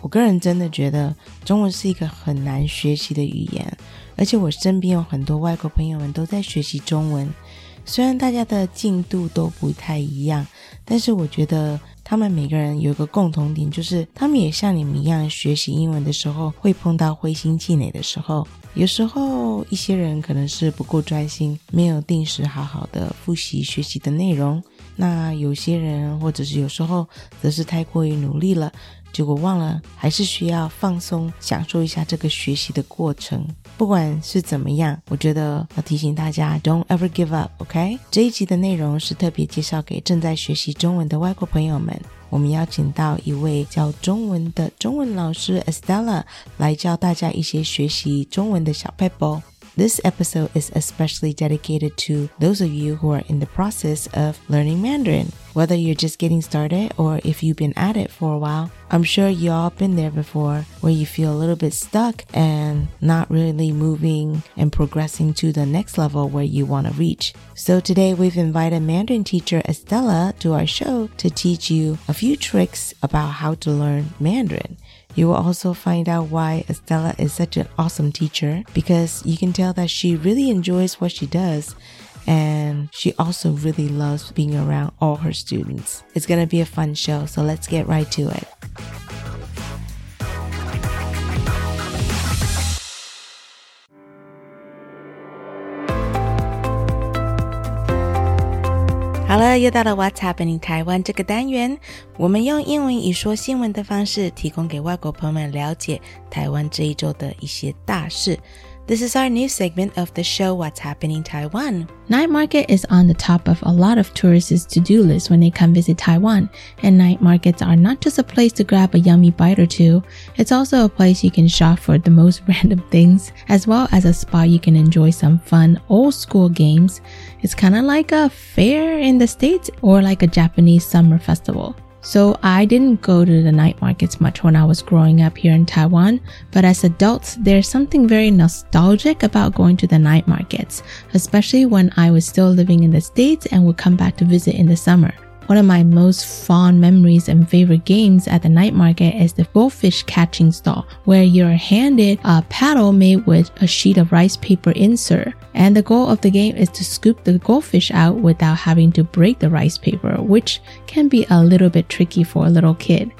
我个人真的觉得中文是一个很难学习的语言，而且我身边有很多外国朋友们都在学习中文。虽然大家的进度都不太一样，但是我觉得他们每个人有一个共同点，就是他们也像你们一样学习英文的时候会碰到灰心气馁的时候。有时候一些人可能是不够专心，没有定时好好的复习学习的内容；那有些人或者是有时候则是太过于努力了。结果忘了，还是需要放松，享受一下这个学习的过程。不管是怎么样，我觉得要提醒大家，Don't ever give up，OK？这一集的内容是特别介绍给正在学习中文的外国朋友们。我们邀请到一位教中文的中文老师 Estella 来教大家一些学习中文的小 pebble。This episode is especially dedicated to those of you who are in the process of learning Mandarin. Whether you're just getting started or if you've been at it for a while, I'm sure you all been there before where you feel a little bit stuck and not really moving and progressing to the next level where you want to reach. So today we've invited Mandarin teacher Estela to our show to teach you a few tricks about how to learn Mandarin. You will also find out why Estela is such an awesome teacher because you can tell that she really enjoys what she does and she also really loves being around all her students. It's to be a fun show, so let's get right to it. 又到了 What's Happening 台湾这个单元，我们用英文以说新闻的方式，提供给外国朋友们了解台湾这一周的一些大事。This is our new segment of the show What's Happening Taiwan. Night market is on the top of a lot of tourists' to-do list when they come visit Taiwan. And night markets are not just a place to grab a yummy bite or two, it's also a place you can shop for the most random things, as well as a spot you can enjoy some fun old school games. It's kind of like a fair in the States or like a Japanese summer festival. So I didn't go to the night markets much when I was growing up here in Taiwan, but as adults, there's something very nostalgic about going to the night markets, especially when I was still living in the States and would come back to visit in the summer. One of my most fond memories and favorite games at the night market is the goldfish catching stall, where you're handed a paddle made with a sheet of rice paper insert. And the goal of the game is to scoop the goldfish out without having to break the rice paper, which can be a little bit tricky for a little kid.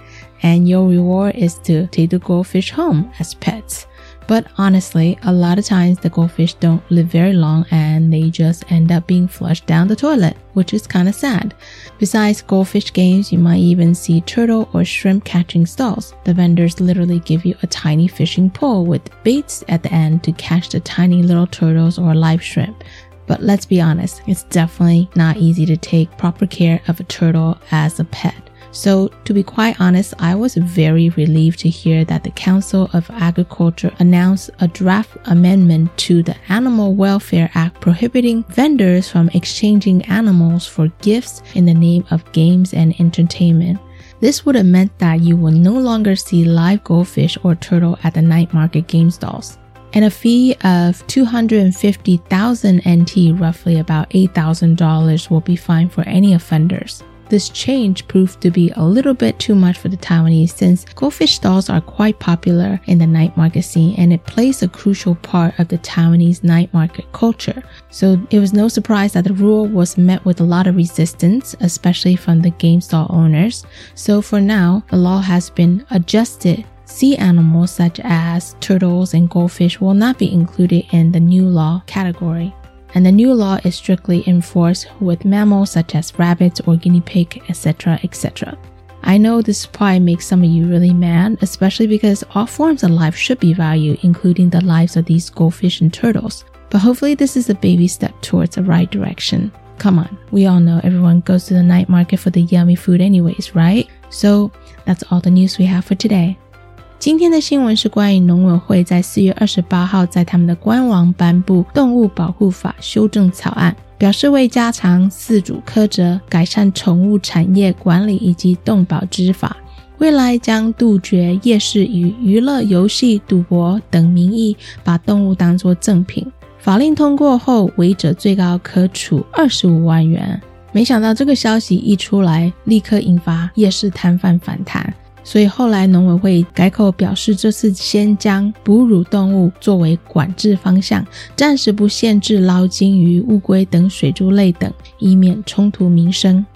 And your reward is to take the goldfish home as pets. But honestly, a lot of times the goldfish don't live very long and they just end up being flushed down the toilet, which is kind of sad. Besides goldfish games, you might even see turtle or shrimp catching stalls. The vendors literally give you a tiny fishing pole with baits at the end to catch the tiny little turtles or live shrimp. But let's be honest, it's definitely not easy to take proper care of a turtle as a pet. So, to be quite honest, I was very relieved to hear that the Council of Agriculture announced a draft amendment to the Animal Welfare Act prohibiting vendors from exchanging animals for gifts in the name of games and entertainment. This would have meant that you will no longer see live goldfish or turtle at the night market game stalls. And a fee of 250,000 NT, roughly about $8,000, will be fined for any offenders. This change proved to be a little bit too much for the Taiwanese since goldfish stalls are quite popular in the night market scene and it plays a crucial part of the Taiwanese night market culture. So it was no surprise that the rule was met with a lot of resistance, especially from the game stall owners. So for now, the law has been adjusted sea animals such as turtles and goldfish will not be included in the new law category. And the new law is strictly enforced with mammals such as rabbits or guinea pig, etc., etc. I know this probably makes some of you really mad, especially because all forms of life should be valued, including the lives of these goldfish and turtles. But hopefully, this is a baby step towards the right direction. Come on, we all know everyone goes to the night market for the yummy food, anyways, right? So that's all the news we have for today. 今天的新闻是关于农委会在四月二十八号在他们的官网颁布《动物保护法》修正草案，表示为加强饲主苛责、改善宠物产业管理以及动保执法，未来将杜绝夜市与娱乐、游戏、赌博等名义把动物当作赠品。法令通过后，违者最高可处二十五万元。没想到这个消息一出来，立刻引发夜市摊贩反弹。所以后来农委会改口表示，这次先将哺乳动物作为管制方向，暂时不限制捞金鱼、乌龟等水族类等，以免冲突民生。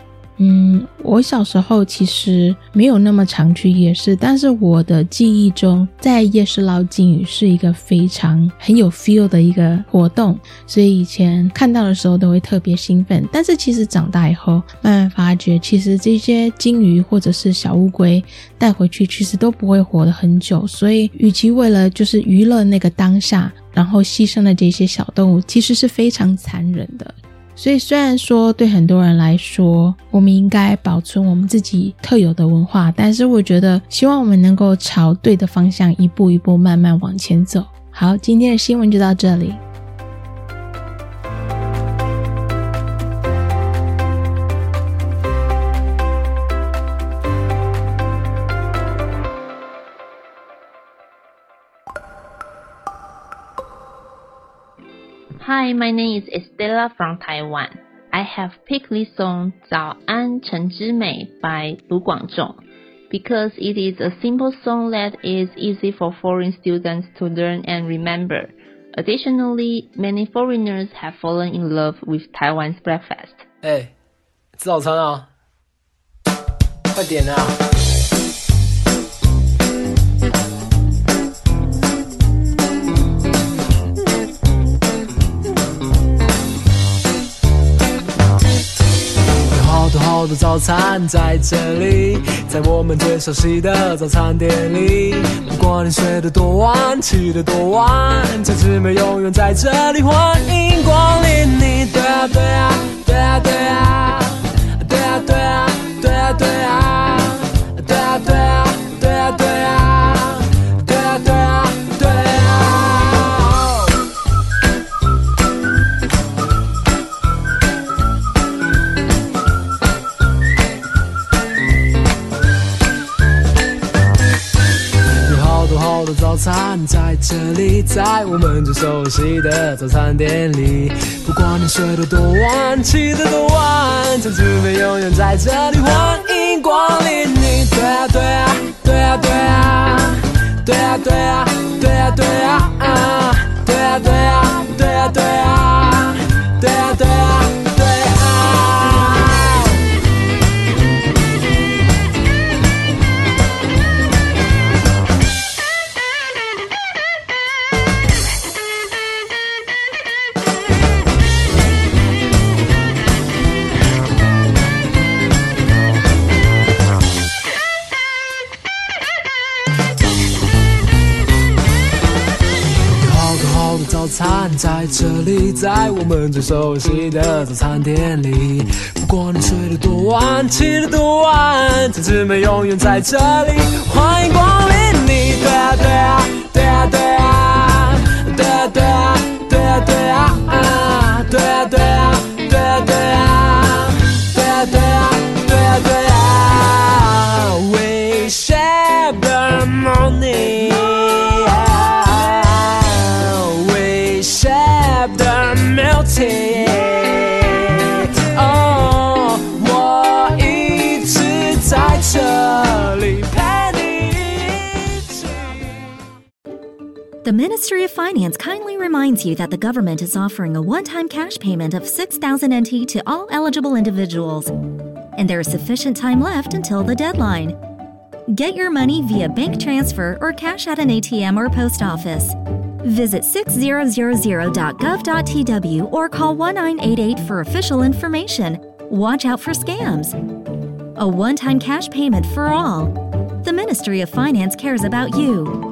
嗯，我小时候其实没有那么常去夜市，但是我的记忆中，在夜市捞金鱼是一个非常很有 feel 的一个活动，所以以前看到的时候都会特别兴奋。但是其实长大以后，慢慢发觉，其实这些金鱼或者是小乌龟带回去，其实都不会活得很久。所以，与其为了就是娱乐那个当下，然后牺牲了这些小动物，其实是非常残忍的。所以，虽然说对很多人来说，我们应该保存我们自己特有的文化，但是我觉得，希望我们能够朝对的方向一步一步慢慢往前走。好，今天的新闻就到这里。Hi, my name is Estela from Taiwan. I have picked this song 早安晨之美 by Lu Guangzhong because it is a simple song that is easy for foreign students to learn and remember. Additionally, many foreigners have fallen in love with Taiwan's breakfast. 哎，吃早餐啊！快点啊！好的早餐在这里，在我们最熟悉的早餐店里。不管你睡得多晚，起得多晚，这次没永远在这里欢迎光临你。对啊对啊对啊对啊对啊对啊对啊。这里，在我们最熟悉的早餐店里。不管你睡得多晚，起得多晚，这姊妹永远在这里，欢迎光临你。对啊对啊对啊对啊对啊对啊对啊对啊最熟悉的早餐店里。不管你睡得多晚，起得多晚，这姊妹永远在这里，欢迎光临你。对啊对啊对啊对啊 The Ministry of Finance kindly reminds you that the government is offering a one time cash payment of 6,000 NT to all eligible individuals, and there is sufficient time left until the deadline. Get your money via bank transfer or cash at an ATM or post office. Visit 6000.gov.tw or call 1988 for official information. Watch out for scams. A one time cash payment for all. The Ministry of Finance cares about you.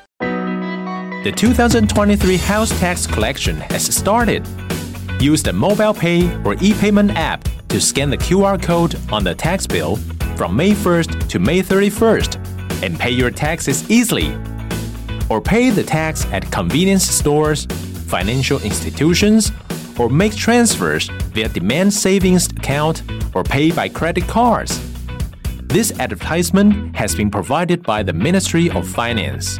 The 2023 house tax collection has started. Use the mobile pay or e-payment app to scan the QR code on the tax bill from May 1st to May 31st and pay your taxes easily. Or pay the tax at convenience stores, financial institutions, or make transfers via demand savings account or pay by credit cards. This advertisement has been provided by the Ministry of Finance.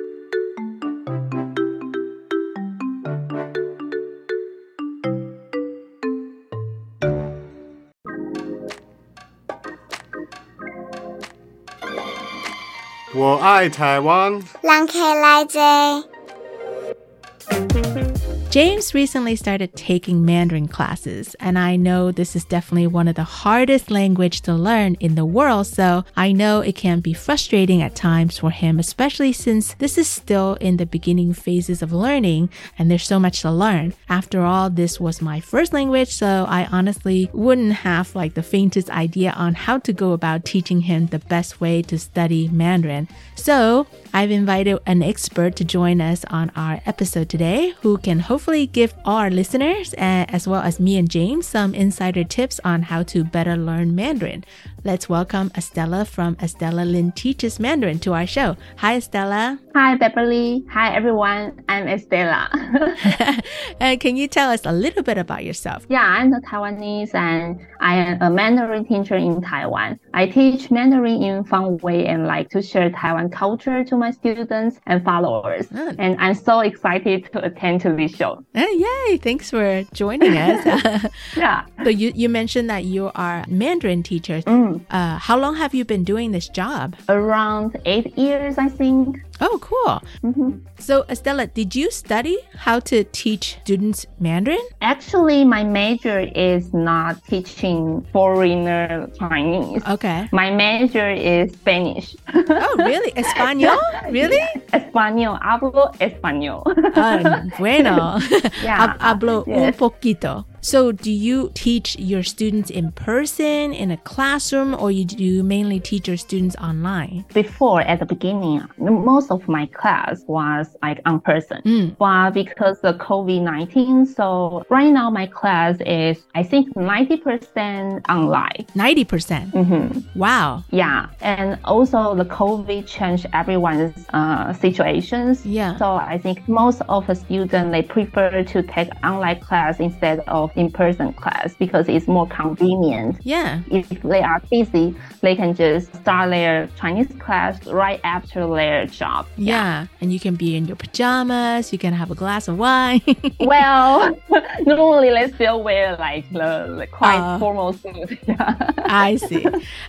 我爱台湾。James recently started taking Mandarin classes, and I know this is definitely one of the hardest language to learn in the world, so I know it can be frustrating at times for him, especially since this is still in the beginning phases of learning and there's so much to learn. After all, this was my first language, so I honestly wouldn't have like the faintest idea on how to go about teaching him the best way to study Mandarin. So, I've invited an expert to join us on our episode today who can hopefully give our listeners, uh, as well as me and James, some insider tips on how to better learn Mandarin. Let's welcome Estela from Estela Lin Teaches Mandarin to our show. Hi, Estela. Hi, Beverly. Hi, everyone. I'm Estela. uh, can you tell us a little bit about yourself? Yeah, I'm a Taiwanese and I am a Mandarin teacher in Taiwan. I teach Mandarin in fun way and like to share Taiwan culture to my students and followers. Oh. And I'm so excited to attend to this show. Uh, yay! Thanks for joining us. yeah. So you, you mentioned that you are Mandarin teacher. Mm. Uh, how long have you been doing this job? Around eight years, I think. Oh, cool. Mm-hmm. So, Estela, did you study how to teach students Mandarin? Actually, my major is not teaching foreigner Chinese. Okay. My major is Spanish. oh, really? Espanol? Really? Español. Hablo español. Ah, bueno. Yeah. Hablo Yes. un poquito. So, do you teach your students in person, in a classroom, or you do you mainly teach your students online? Before, at the beginning, most of my class was like on person. Mm. But because of COVID 19, so right now my class is, I think, 90% online. 90%. Mm-hmm. Wow. Yeah. And also the COVID changed everyone's uh, situations. Yeah. So I think most of the students, they prefer to take online class instead of in-person class because it's more convenient. Yeah. If they are busy, they can just start their Chinese class right after their job. Yeah. And you can be in your pajamas, you can have a glass of wine. well, normally they still wear like the, the quite Uh, formal suit. Yeah. I see.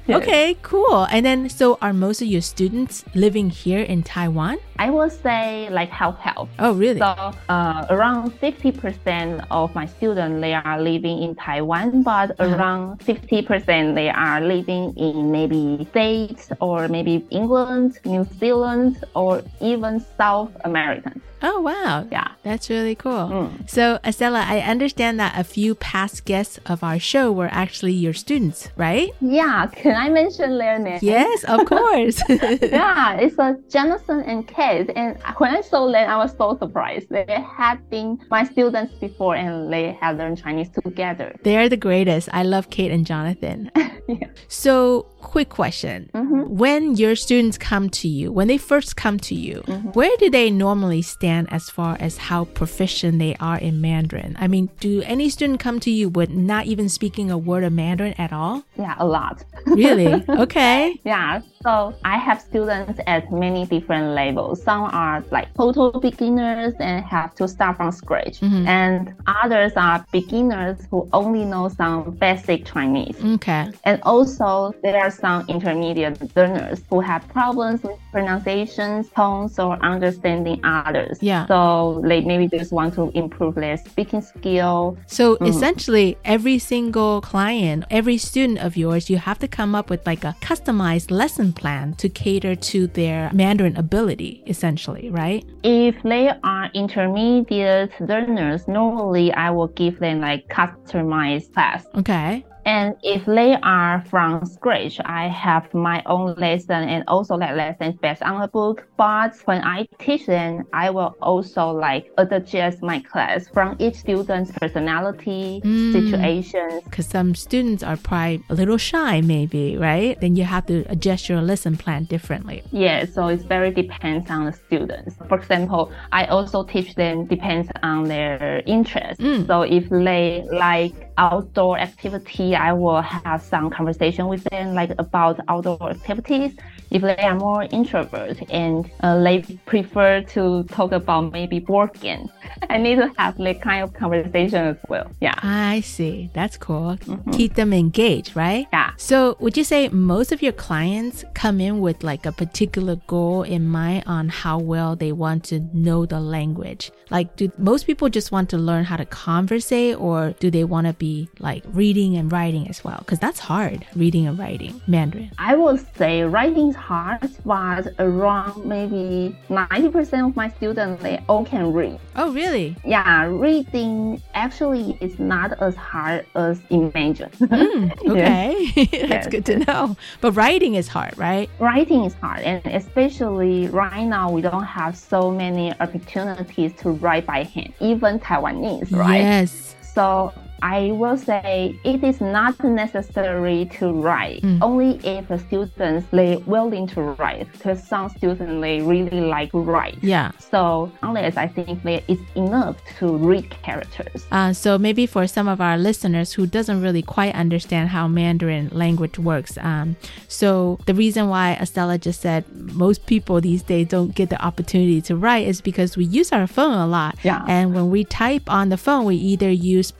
Okay, cool. And then, so are most of your students living here in Taiwan? I will say like half half. Oh, really? So uh, around 50% of my students they are living in Taiwan, but Uh-huh. around 50% they are living in maybe States or maybe England, New Zealand, or even South America. Oh, wow. Yeah. That's really cool. Mm. So, Estela, I understand that a few past guests of our show were actually your students, right? Yeah, can I mention their name? Yes, of course. yeah, it's a Jonathan and Kate. And when I saw them, I was so surprised. They had been my students before and they had learned Chinese together. They're the greatest. I love Kate and Jonathan. Yeah. So, quick question. Mm-hmm. When your students come to you, when they first come to you, Mm-hmm. where do they normally stand as far as how proficient they are in Mandarin? I mean, do any student come to you with not even speaking a word of Mandarin at all? Yeah, a lot. Really? Okay. Yeah, so I have students at many different levels. Some are like total beginners and have to start from scratch, Mhm. and others are beginners who only know some basic Chinese. Okay. And also, there are some intermediate learners who have problems with pronunciations, tones, or understanding others. Yeah. So they maybe just want to improve their speaking skill. So Mm. essentially, every single client, every student of yours, you have to come up with like a customized lesson plan to cater to their Mandarin ability, essentially, right? If they are intermediate learners, normally I will give them like customized class. Okay. And if they are from scratch, I have my own lesson and also that lesson based on a book. But when I teach them, I will also like adjust my class from each student's personality, Mm. situations. Because some students are probably a little shy, maybe, right? Then you have to adjust your lesson plan differently. Yeah, so it's very depends on the students. For example, I also teach them depends on their interest. Mm. So if they like outdoor activity, I will have some conversation with them like about outdoor activities. If they are more introvert and uh, they prefer to talk about maybe board games, I need to have that kind of conversation as well. Yeah. I see. That's cool. Keep them engaged, right? Yeah. So, would you say most of your clients come in with like a particular goal in mind on how well they want to know the language? Like, do most people just want to learn how to converse, or do they want to be like reading and writing as well? Because that's hard, reading and writing Mandarin. I would say writing is hard, but around maybe 90% of my students, they all can read. Oh, really? Yeah, reading actually is not as hard as imagine. Mm, okay. That's Yes, good to know. But writing is hard, right? Writing is hard, and especially right now, we don't have so many opportunities to write by hand, even Taiwanese, right? Yes. So I will say it is not necessary to write, Mm. only if the students they willing to write. Because some students they really like write. Yeah. So unless I think that it's enough to read characters. Uh, so maybe for some of our listeners who doesn't really quite understand how Mandarin language works, um, so the reason why Estela just said most people these days don't get the opportunity to write is because we use our phone a lot. Yeah. And when we type on the phone, we either use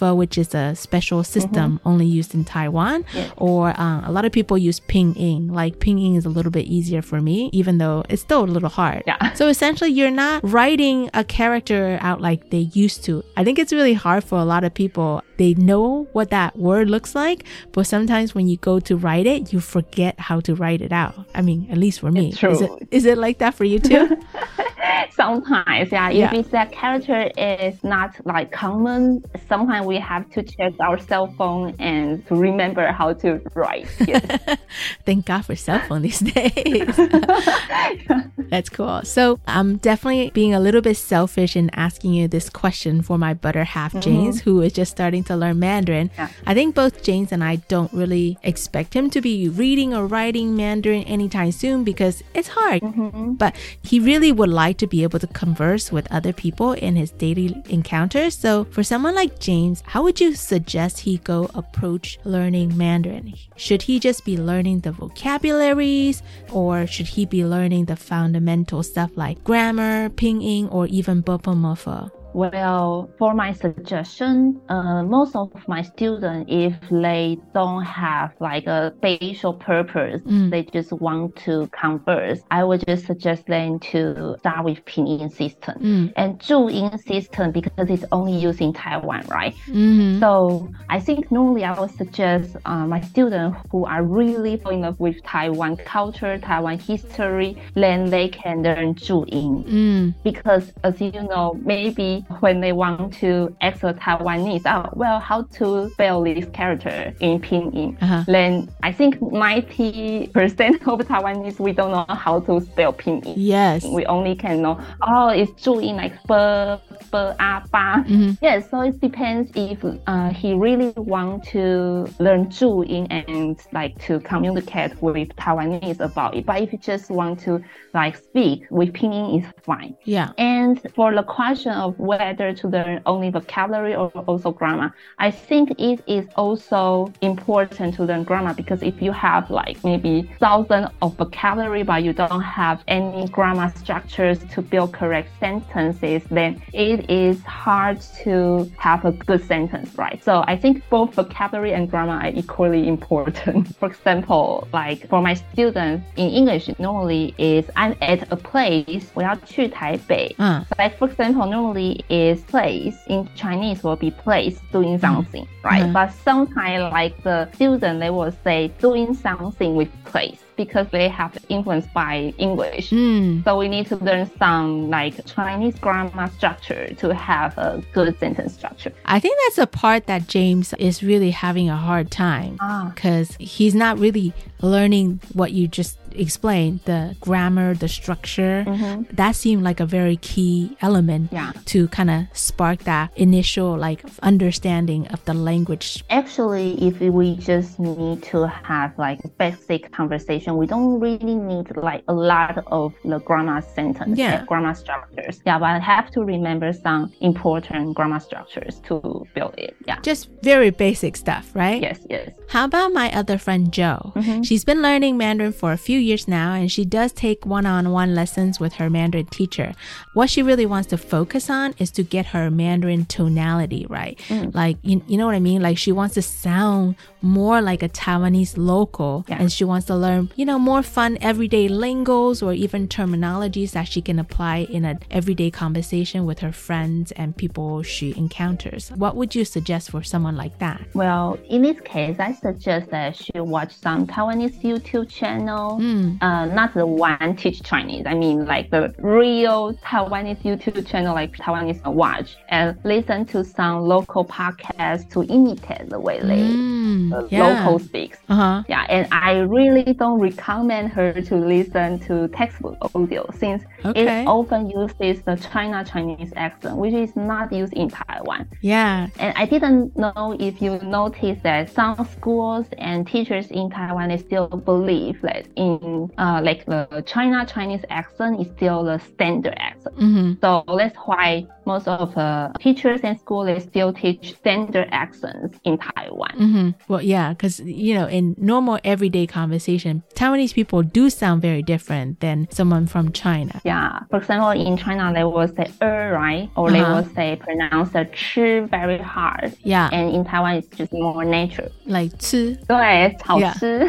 Which is a special system only used in Taiwan, or uh, a lot of people use Pinyin. Like Pinyin is a little bit easier for me, even though it's still a little hard. Yeah. So essentially, you're not writing a character out like they used to. I think it's really hard for a lot of people. They know what that word looks like, but sometimes when you go to write it, you forget how to write it out. I mean, at least for me. It's true. Is it, is it like that for you too? Sometimes, yeah, Yeah. if it's that character is not like common, sometimes we have to check our cell phone and to remember how to write. Yes. Thank God for cell phone these days. That's cool. So I'm definitely being a little bit selfish in asking you this question for my butter half, mm-hmm. James, who is just starting to learn Mandarin. Yeah. I think both James and I don't really expect him to be reading or writing Mandarin anytime soon because it's hard. Mm-hmm. But he really would like to be able to converse with other people in his daily encounters. So for someone like James, how would you suggest he go approach learning Mandarin? Should he just be learning the vocabularies or should he be learning the fundamental stuff like grammar, pinyin, or even bopomofo? Well, for my suggestion, uh, most of my students, if they don't have like a spatial purpose, mm. they just want to converse, I would just suggest them to start with pinyin system mm. and Zhuyin system because it's only used in Taiwan, right? Mm-hmm. So I think normally I would suggest uh, my students who are really in love with Taiwan culture, Taiwan history, then they can learn Zhuyin mm. because as you know, maybe when they want to ask a Taiwanese, oh, well, how to spell this character in pinyin, uh-huh. then I think 90% of Taiwanese, we don't know how to spell pinyin. Yes. We only can know, oh, it's Zhuyin, like b b a ba. Mm-hmm. So it depends if uh, he really want to learn Zhuyin and like to communicate with Taiwanese about it. But if you just want to like speak with pinyin, it's fine. Yeah. And for the question of whether to learn only vocabulary or also grammar, I think it is also important to learn grammar because if you have like maybe thousand of vocabulary but you don't have any grammar structures to build correct sentences, then it is hard to have a good sentence, right? So I think both vocabulary and grammar are equally important. For example, like for my students in English, normally is I'm at a place 我要去台北。嗯 Like for example, normally is place in Chinese will be place doing something, right? Mhm. But sometimes like the student they will say doing something with place because they have influence by English. Mm. So we need to learn some like Chinese grammar structure to have a good sentence structure. I think that's the part that James is really having a hard time Ah. because he's not really learning what you just explained the grammar, the structure. That seemed like a very key element Yeah. to kind of spark that initial like understanding of the language. Actually, if we just need to have like basic conversation, we don't really need like a lot of the grammar sentence Yeah. and grammar structures. Yeah, but I have to remember some important grammar structures to build it. Yeah. Just very basic stuff, right? Yes, yes. How about my other friend Jo? Mm-hmm. She's been learning Mandarin for a few years now and she does take one on one lessons with her Mandarin teacher. What she really wants to focus on is to get her Mandarin tonality right. Mm. Like, you, you know what I mean? Like, she wants to sound more like a Taiwanese local and she wants to learn, you know, more fun everyday lingos or even terminologies that she can apply in an everyday conversation with her friends and people she encounters. What would you suggest for someone like that? Well, in this case, I suggest that she watch some Taiwanese YouTube channel. Mm. Uh, not the one teach Chinese. I mean, like the real Taiwanese YouTube channel, like Taiwanese watch, and listen to some local podcasts to imitate the way they Mm, uh, yeah. local speaks. Uh-huh. Yeah, and I really don't recommend her to listen to textbook audio since Okay. it often uses the China Chinese accent, which is not used in Taiwan. Yeah. And I didn't know if you noticed that some schools and teachers in Taiwan they still believe that in uh, like the China Chinese accent is still the standard accent. hmm So that's why most of the teachers and schools they still teach standard accents in Taiwan. hmm Well, yeah, because you know, in normal everyday conversation, Taiwanese people do sound very different than someone from China. Yeah. For example, in China they will say er, right? Or they Uh-huh. will say pronounce the 吃 very hard. Yeah. And in Taiwan it's just more natural. Like 吃对，好吃。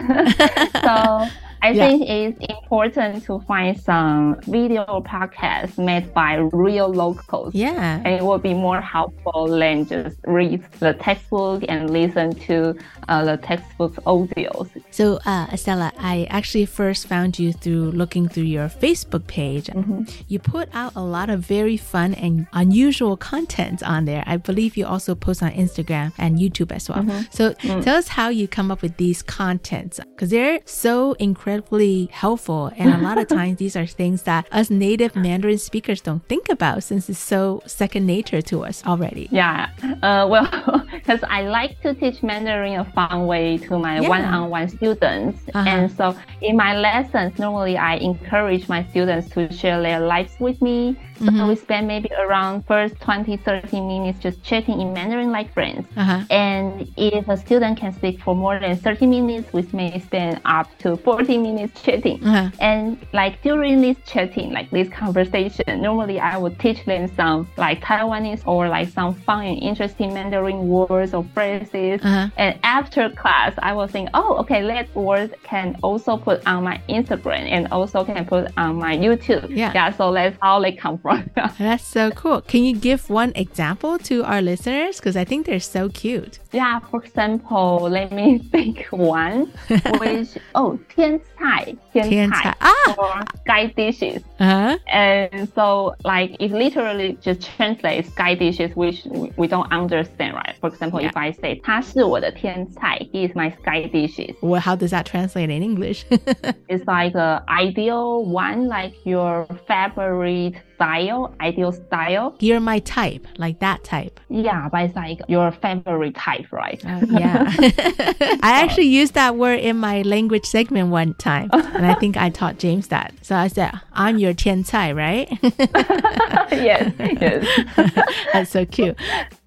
so I Yeah. think it's important to find some video podcasts made by real locals. Yeah. And it will be more helpful than just read the textbook and listen to uh, the textbook audios. So, uh, Estela, I actually first found you through looking through your Facebook page. You put out a lot of very fun and unusual content on there. I believe you also post on Instagram and YouTube as well. So, tell us how you come up with these contents because they're so incredibly helpful. And a lot of times, these are things that us native Mandarin speakers don't think about since it's so second nature to us already. Yeah. Uh, well, because I like to teach Mandarin a fun way to my Yeah. one-on-one students. Uh-huh. And so in my lessons, normally I encourage my students to share their lives with me. So Mhm. we spend maybe around first 20, 30 minutes just chatting in Mandarin like friends. Uh-huh. And if a student can speak for more than 30 minutes, we may spend up to 40 minutes chatting. Uh-huh. And like during this chatting, like this conversation, normally I would teach them some like Taiwanese or like some fun and interesting Mandarin words or phrases. Uh-huh. And after class, I will think, oh, okay, that word can also put on my Instagram and also can put on my YouTube. Yeah. Yeah. So that's how they come from. That's so cool. Can you give one example to our listeners? Because I think they're so cute. Yeah, for example, let me think one, which oh, 天菜,天菜,天菜. Ah! or sky dishes. Uh-huh. And so, like, it literally just translates sky dishes, which we- we don't understand, right? For example, if I say 他是我的天菜, he is my sky dishes. Well, how does that translate in English? It's like a ideal one, like your favorite style, ideal style. You're my type, like that type. Yeah, but it's like your favorite type, right? Uh, yeah. I actually used that word in my language segment one time, and I think I taught James that. So I said, I'm your 天菜, right? yes, yes. That's so cute.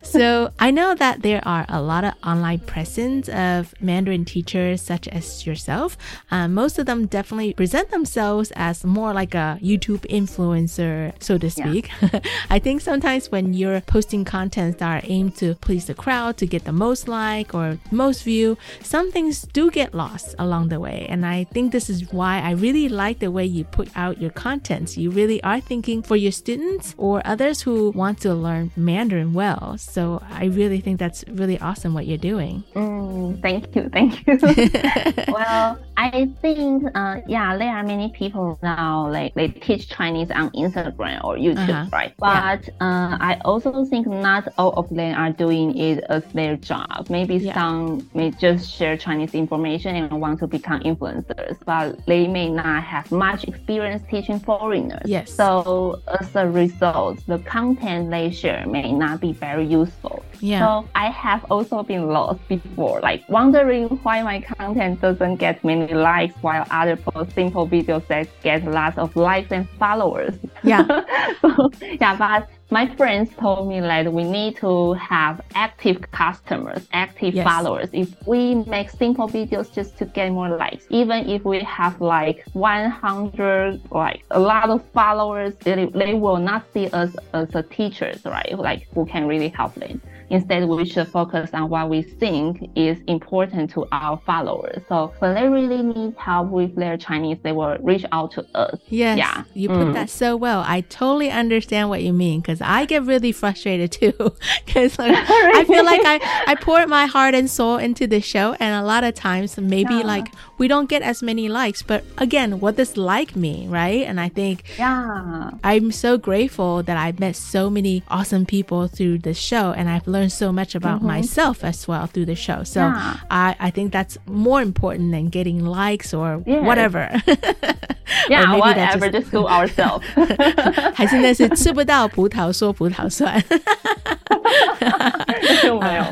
So I know that there are a lot of online presence of Mandarin teachers such as yourself. Uh, most of them definitely present themselves as more like a YouTube influencer, so to speak. I think sometimes when you're posting content that are aimed to please the crowd, to get the most like or most view, some things do get lost along the way. And I think this is why I really like the way you put out your contents. You really are thinking for your students or others who want to learn Mandarin well. So I really think that's really awesome what you're doing. Mm, thank you, thank you. well, I think, uh, yeah, there are many people now, like they teach Chinese on Instagram or YouTube, Uh-huh. right? Yeah. But uh, I also think not all of them are doing it as their job. Maybe some may just share Chinese information and want to become influencers, but they may not have much experience teaching foreigners. Yes. So as a result, the content they share may not be very useful. Yeah. So I have also been lost before, like wondering why my content doesn't get many likes while other post simple videos that get lots of likes and followers. Yeah. so yeah, but my friends told me that we need to have active customers, active Yes. followers. If we make simple videos just to get more likes, even if we have like 100, like a lot of followers, they, they will not see us as a teachers, right? Like who can really help them. Instead, we should focus on what we think is important to our followers. So when they really need help with their Chinese, they will reach out to us. Yes, Yeah. you put Mm. that so well. I totally understand what you mean because I get really frustrated too. Because like, I feel like I, I poured my heart and soul into the show, and a lot of times maybe Yeah. like we don't get as many likes. But again, what does like mean, right? And I think Yeah. I'm so grateful that I met so many awesome people through the show, and I've learned so much about Mhm. myself as well through the show. So Yeah. I, I think that's more important than getting likes or Yes. whatever. Yeah, Or maybe that's whatever, just do ourselves. 还是那是吃不到葡萄说葡萄酸。没有。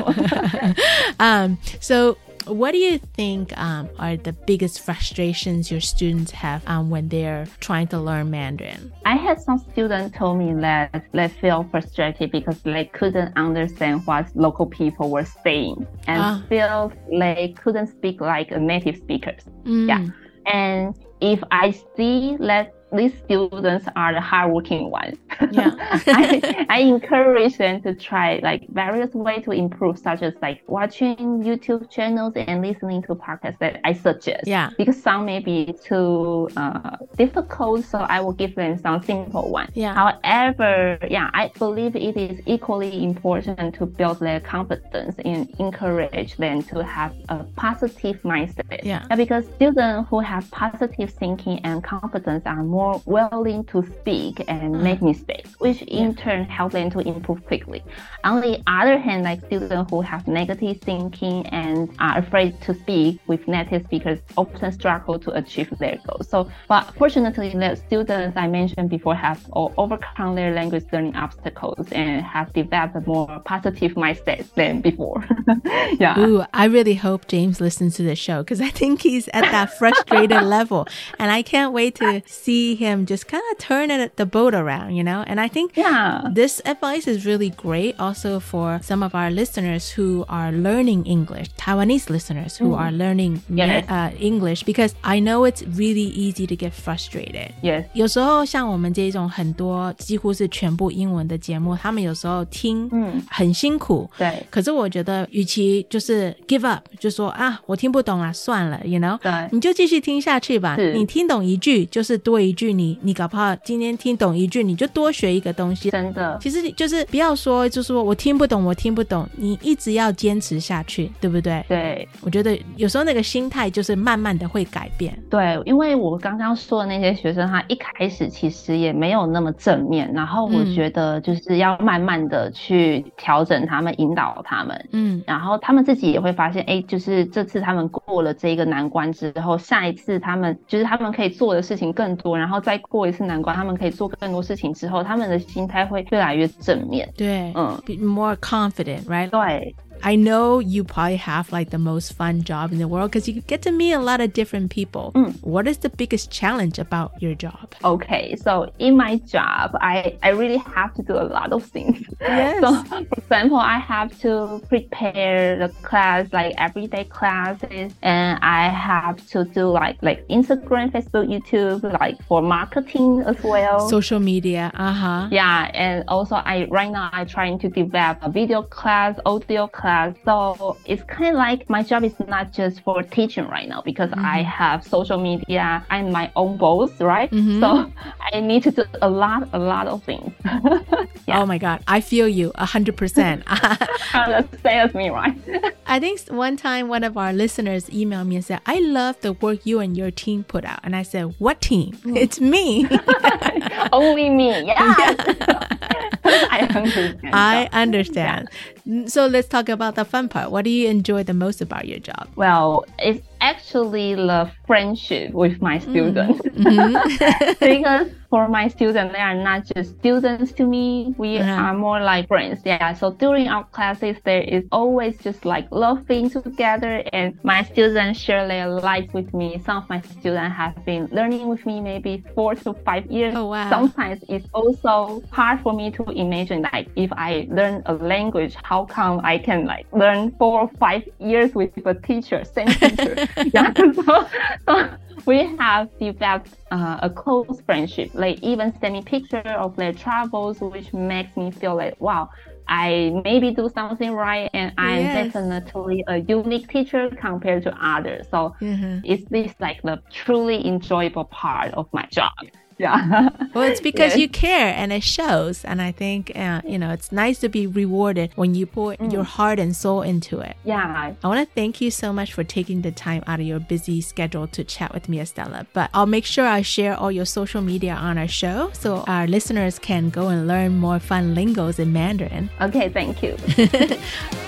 um, so what do you think um, are the biggest frustrations your students have um, when they're trying to learn Mandarin? I had some students told me that they feel frustrated because they couldn't understand what local people were saying and Ah. feel they couldn't speak like native speakers. Mm. Yeah. And if I see that these students are the hardworking ones, Yeah. I, I encourage them to try like various ways to improve, such as like watching YouTube channels and listening to podcasts that I suggest. Yeah. Because some may be too uh, difficult, so I will give them some simple ones. Yeah. However, yeah, I believe it is equally important to build their confidence and encourage them to have a positive mindset. Yeah. Because students who have positive thinking and confidence are more more willing to speak and mm. make mistakes, which in turn help them to improve quickly. On the other hand, like students who have negative thinking and are afraid to speak with native speakers often struggle to achieve their goals. So, but fortunately, the students I mentioned before have all overcome their language learning obstacles and have developed a more positive mindset than before. yeah. Ooh, I really hope James listens to the show because I think he's at that frustrated level. And I can't wait to see him just kind of turn it, the boat around, you know? And I think yeah. this advice is really great also for some of our listeners who are learning English, Taiwanese listeners who Mm. are learning Yes. uh, English, because I know it's really easy to get frustrated. Yes. 有时候像我们这种很多几乎是全部英文的节目，他们有时候听嗯很辛苦。对。可是我觉得，与其就是 give up，就说啊，我听不懂了，算了，you know，对你就继续听下去吧。是你听懂一句就是多一 句，你你搞不好今天听懂一句，你就多学一个东西。真的，其实就是不要说，就说我听不懂，我听不懂，你一直要坚持下去，对不对？对，我觉得有时候那个心态就是慢慢的会改变。对，因为我刚刚说的那些学生，他一开始其实也没有那么正面，然后我嗯觉得就是要慢慢的去调整他们，引导他们，嗯然后他们自己也会发现，哎，就是这次他们过了这一个难关之后，下一次他们就是他们可以做的事情更多，然后再过一次难关，他们可以做更多事情之后，他们的心态会越来越正面。对，嗯，be more confident, right? 对。I know you probably have like the most fun job in the world because you get to meet a lot of different people. What is the biggest challenge about your job? Okay, so in my job, I, I really have to do a lot of things. Yes. So, for example, I have to prepare the class, like everyday classes, and I have to do like like Instagram, Facebook, YouTube, like for marketing as well. Social media, uh huh. Yeah, and also I right now I'm trying to develop a video class, audio class. So it's kind of like my job is not just for teaching right now because I Mhm. have social media and my own boss, right? Mhm. So I need to do a lot, a lot of things. Oh my God, I feel you a hundred percent. That's the same as me, right? I think one time one of our listeners emailed me and said, I love the work you and your team put out. And I said, What team? It's me. Only me, yeah. I understand. I understand. So let's talk about the fun part. What do you enjoy the most about your job? Well, it's actually love friendship with my students. Mhm. because for my students, they are not just students to me. We are more like friends. Yeah. So during our classes, there is always just like laughing together, and my students share their life with me. Some of my students have been learning with me maybe four to five years. Oh, wow. Sometimes it's also hard for me to imagine like if I learn a language, how come I can like learn four or five years with a teacher, same teacher? yeah. So, so we have developed uh, a close friendship. Like even send me picture of their travels, which makes me feel like wow. I maybe do something right, and I'm Yes. definitely a unique teacher compared to others. So Mhm. it's this like the truly enjoyable part of my job. Yeah. Well, it's because Yes. you care and it shows. And I think, uh, you know, it's nice to be rewarded when you put your heart and soul into it. Yeah. I want to thank you so much for taking the time out of your busy schedule to chat with me, Estela. But I'll make sure I share all your social media on our show so our listeners can go and learn more fun lingos in Mandarin. Okay, thank you.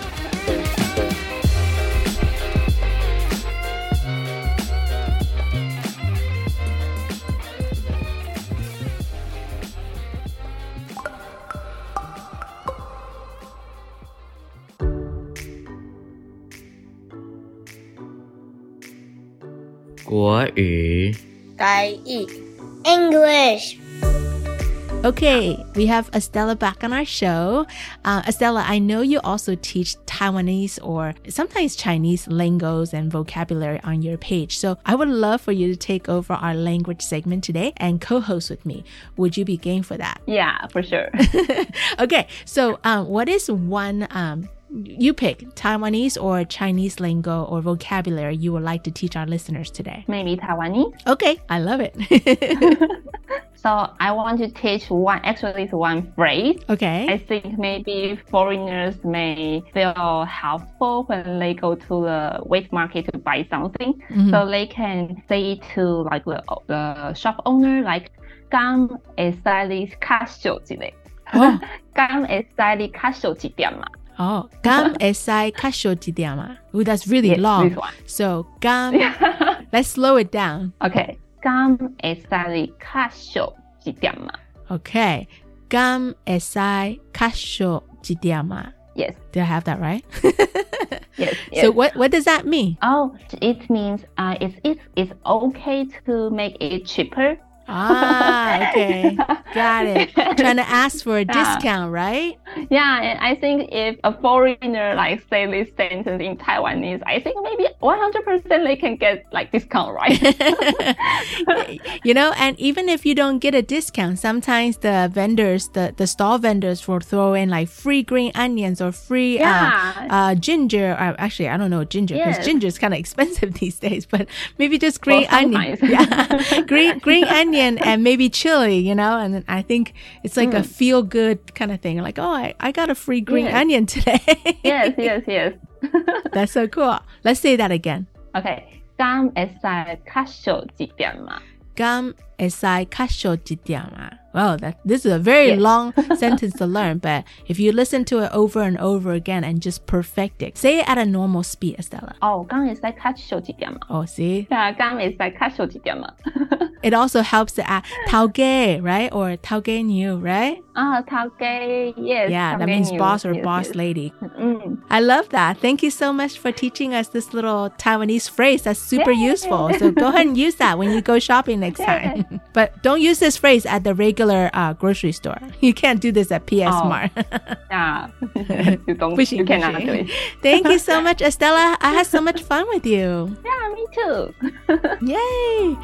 国语，台语，English。Okay, we have Estela back on our show. Uh, Estela, I know you also teach Taiwanese or sometimes Chinese lingos and vocabulary on your page. So I would love for you to take over our language segment today and co host with me. Would you be game for that? Yeah, for sure. okay, so um, what is one um, you pick Taiwanese or Chinese lingo or vocabulary you would like to teach our listeners today? Maybe Taiwanese. Okay, I love it. So I want to teach one, actually it's one phrase. Okay. I think maybe foreigners may feel helpful when they go to the wet market to buy something. Mhm. So they can say it to like the, the shop owner, like, 敢会使你较少一个，敢会使你较少一点嘛？ Oh, gum esai kasho jidama. Ooh, that's really Yes, long. this one. So gum. let's slow it down. OK，敢会使你较少一点嘛 Okay. Gum esai kasho jidama. ？Yes, Did I have that right? yes, yes. So what what does that mean? Oh, it means uh, it's it's it's okay to make it cheaper. Ah, okay. Got it. Trying to ask for a Yeah. discount, right? Yeah, and I think if a foreigner like say this sentence in Taiwanese, I think maybe 100% they can get like discount, right? you know, and even if you don't get a discount, sometimes the vendors, the, the stall vendors will throw in like free green onions or free Yeah. uh, uh, ginger. Uh, actually, I don't know ginger because Yes. ginger is kind of expensive these days, but maybe just green Well, onion. Yeah. green, green onion and maybe chili, you know, and then I think it's like a Mm. feel good kind of thing. Like, oh, I, I got a free green Yes. onion today. yes, yes, yes. That's so cool. Let's say that again. Okay, OK，敢会使较少一点嘛。Well, that this is a very yes. long sentence to learn, but if you listen to it over and over again and just perfect it, say it at a normal speed, Estela. Oh, 刚也是在 see? 对啊，刚也是在 catch also helps to add tauge, right? Or tauge new, right? Ah, oh, tauge, yes. Yeah, that means boss or yes, boss yes. lady. Mm. I love that. Thank you so much for teaching us this little Taiwanese phrase. That's super useful. So go ahead and use that when you go shopping next time. but don't use this phrase at the regular uh, grocery store. You can't do this at PX oh, Mart. yeah. you, you cannot do it. Thank you so much, Estela. I had so much fun with you. Yeah, me too. Yay.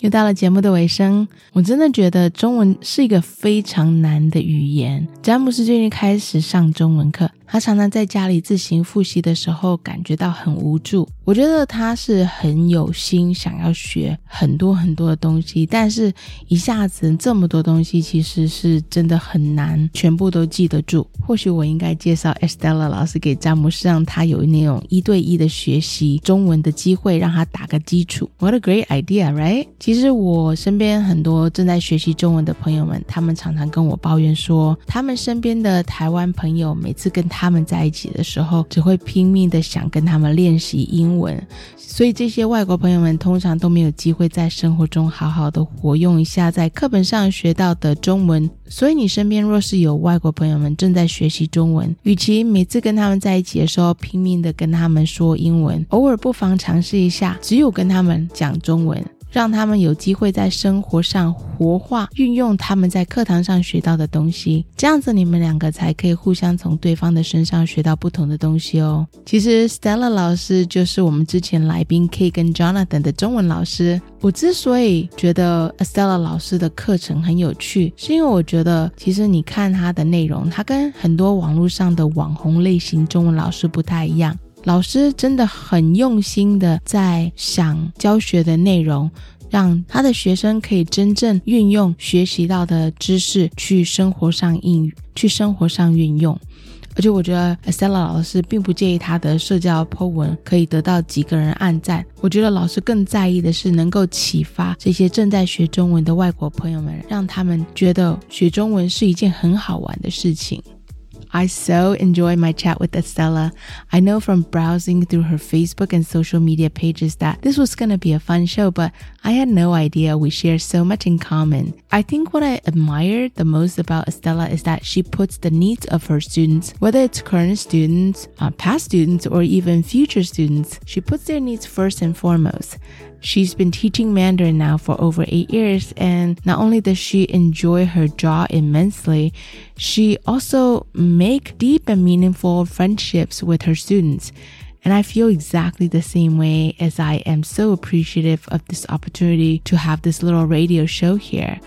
又到了节目的尾声，我真的觉得中文是一个非常难的语言。詹姆斯最近开始上中文课，他常常在家里自行复习的时候感觉到很无助。我觉得他是很有心想要学很多很多的东西，但是一下子这么多东西，其实是真的很难全部都记得住。或许我应该介绍 Estella 老师给詹姆斯，让他有那种一对一的学习中文的机会，让他打个基础。What a great idea, right? 其实我身边很多正在学习中文的朋友们，他们常常跟我抱怨说，他们身边的台湾朋友每次跟他他们在一起的时候，只会拼命的想跟他们练习英文，所以这些外国朋友们通常都没有机会在生活中好好的活用一下在课本上学到的中文。所以你身边若是有外国朋友们正在学习中文，与其每次跟他们在一起的时候拼命的跟他们说英文，偶尔不妨尝试一下，只有跟他们讲中文。让他们有机会在生活上活化、运用他们在课堂上学到的东西，这样子你们两个才可以互相从对方的身上学到不同的东西哦。其实 Stella 老师就是我们之前来宾 K 跟 Jonathan 的中文老师。我之所以觉得 Stella 老师的课程很有趣，是因为我觉得其实你看他的内容，他跟很多网络上的网红类型中文老师不太一样。老师真的很用心的在想教学的内容，让他的学生可以真正运用学习到的知识去生活上应去生活上运用。而且我觉得 Stella 老师并不介意他的社交 po 文可以得到几个人按赞。我觉得老师更在意的是能够启发这些正在学中文的外国朋友们，让他们觉得学中文是一件很好玩的事情。I so enjoyed my chat with Estela. I know from browsing through her Facebook and social media pages that this was going to be a fun show, but I had no idea we share so much in common. I think what I admire the most about Estela is that she puts the needs of her students, whether it's current students, uh, past students, or even future students, she puts their needs first and foremost. She's been teaching Mandarin now for over eight years, and not only does she enjoy her job immensely, she also make deep and meaningful friendships with her students. And I feel exactly the same way as I am so appreciative of this opportunity to have this little radio show here.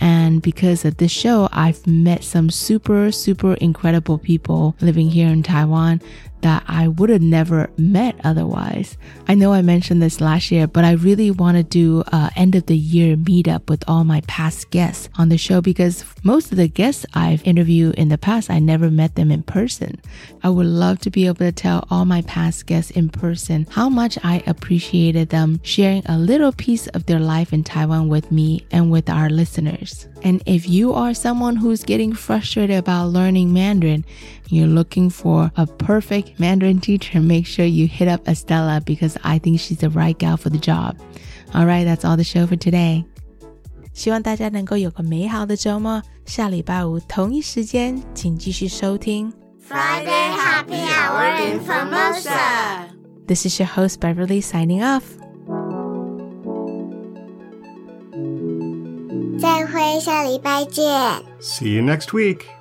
And because of this show, I've met some super, super incredible people living here in Taiwan that I would have never met otherwise. I know I mentioned this last year, but I really want to do a end of the year meetup with all my past guests on the show because most of the guests I've interviewed in the past, I never met them in person. I would love to be able to tell all my past guests in person how much I appreciated them sharing a little piece of their life in Taiwan with me and with our listeners. And if you are someone who's getting frustrated about learning Mandarin, you're looking for a perfect Mandarin teacher, make sure you hit up Estela because I think she's the right gal for the job. All right, that's all the show for today. 希望大家能够有个美好的周末。下礼拜五同一时间，请继续收听 Friday Happy Hour in Formosa。This is your host Beverly signing off. 下礼拜见。 See you next week.